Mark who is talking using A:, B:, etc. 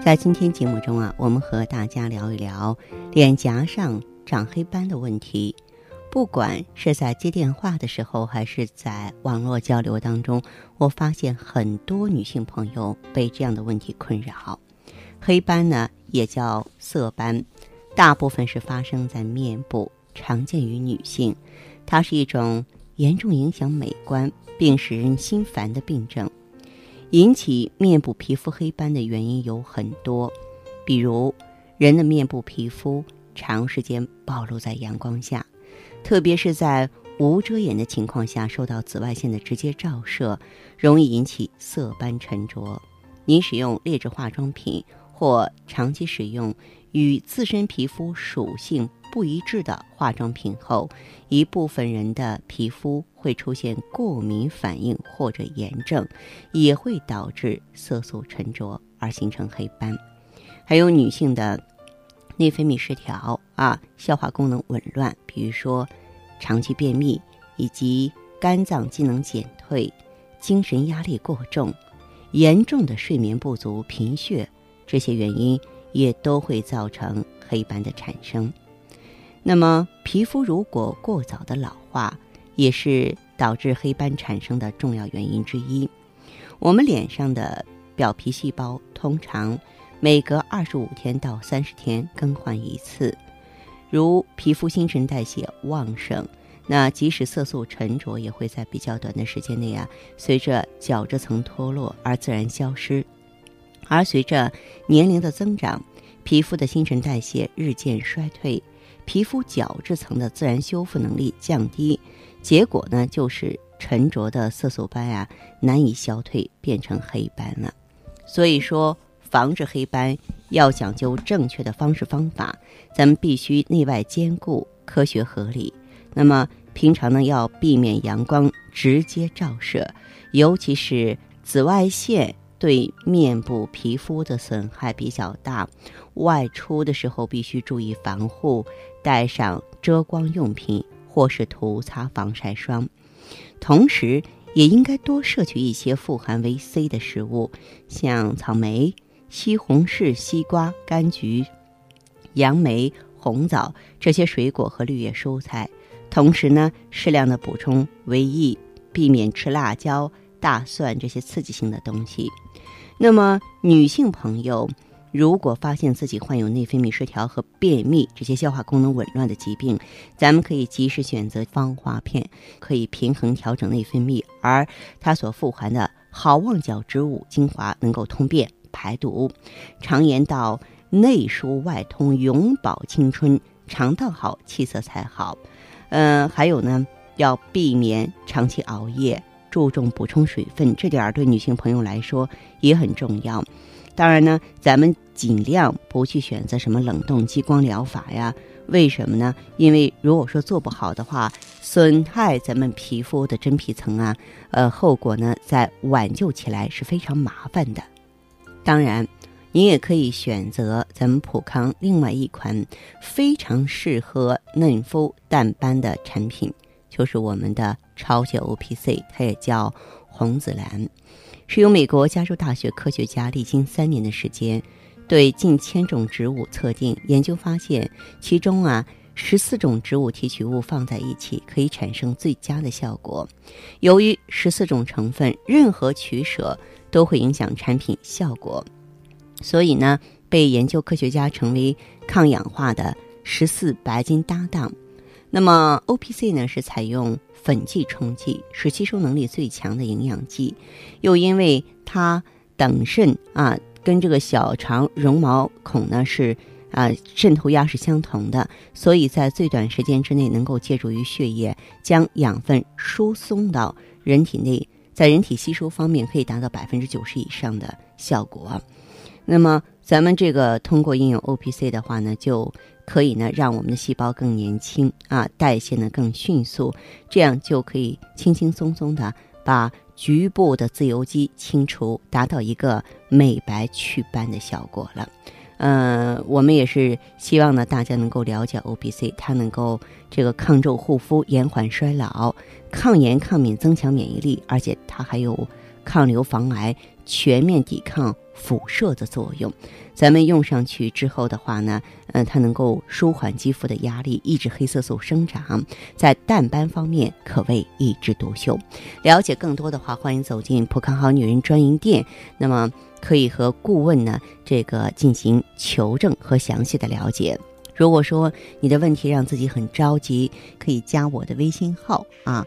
A: 在今天节目中啊，我们和大家聊一聊脸颊上长黑斑的问题。不管是在接电话的时候，还是在网络交流当中，我发现很多女性朋友被这样的问题困扰。黑斑呢，也叫色斑，大部分是发生在面部，常见于女性。它是一种严重影响美观并使人心烦的病症。引起面部皮肤黑斑的原因有很多，比如人的面部皮肤长时间暴露在阳光下，特别是在无遮掩的情况下，受到紫外线的直接照射，容易引起色斑沉着。您使用劣质化妆品或长期使用与自身皮肤属性。不一致的化妆品后，一部分人的皮肤会出现过敏反应或者炎症，也会导致色素沉着而形成黑斑。还有女性的内分泌失调啊，消化功能紊乱，比如说长期便秘以及肝脏机能减退、精神压力过重、严重的睡眠不足、贫血，这些原因也都会造成黑斑的产生。那么，皮肤如果过早的老化，也是导致黑斑产生的重要原因之一。我们脸上的表皮细胞通常每隔二十五天到三十天更换一次。如皮肤新陈代谢旺盛，那即使色素沉着，也会在比较短的时间内啊，随着角质层脱落而自然消失。而随着年龄的增长，皮肤的新陈代谢日渐衰退。皮肤角质层的自然修复能力降低，结果呢就是沉着的色素斑啊难以消退，变成黑斑了。所以说，防治黑斑要讲究正确的方式方法，咱们必须内外兼顾，科学合理。那么平常呢要避免阳光直接照射，尤其是紫外线。对面部皮肤的损害比较大，外出的时候必须注意防护，带上遮光用品或是涂擦防晒霜。同时，也应该多摄取一些富含维 C 的食物，像草莓、西红柿、西瓜、柑橘、杨梅、红枣这些水果和绿叶蔬菜。同时呢，适量的补充维 E，避免吃辣椒。大蒜这些刺激性的东西，那么女性朋友如果发现自己患有内分泌失调和便秘这些消化功能紊乱的疾病，咱们可以及时选择芳华片，可以平衡调整内分泌，而它所富含的好望角植物精华能够通便排毒，常言道内疏外通，永葆青春，肠道好气色才好。嗯，还有呢，要避免长期熬夜。注重补充水分，这点儿对女性朋友来说也很重要。当然呢，咱们尽量不去选择什么冷冻激光疗法呀？为什么呢？因为如果说做不好的话，损害咱们皮肤的真皮层啊，呃，后果呢，在挽救起来是非常麻烦的。当然，你也可以选择咱们普康另外一款非常适合嫩肤淡斑的产品。就是我们的超血 O P C，它也叫红紫蓝，是由美国加州大学科学家历经三年的时间，对近千种植物测定研究发现，其中啊十四种植物提取物放在一起可以产生最佳的效果。由于十四种成分任何取舍都会影响产品效果，所以呢被研究科学家称为抗氧化的十四白金搭档。那么，O P C 呢是采用粉剂冲剂，是吸收能力最强的营养剂，又因为它等渗啊，跟这个小肠绒毛孔呢是啊渗透压是相同的，所以在最短时间之内能够借助于血液将养分输送到人体内，在人体吸收方面可以达到百分之九十以上的效果。那么，咱们这个通过应用 O P C 的话呢，就可以呢，让我们的细胞更年轻啊，代谢呢更迅速，这样就可以轻轻松松的把局部的自由基清除，达到一个美白祛斑的效果了。嗯，我们也是希望呢，大家能够了解 OBC，它能够这个抗皱护肤、延缓衰老、抗炎抗敏、增强免疫力，而且它还有抗瘤防癌、全面抵抗辐射的作用。咱们用上去之后的话呢，嗯，它能够舒缓肌肤的压力，抑制黑色素生长，在淡斑方面可谓一枝独秀。了解更多的话，欢迎走进普康好女人专营店，那么可以和顾问呢这个进行求证和详细的了解。如果说你的问题让自己很着急，可以加我的微信号啊，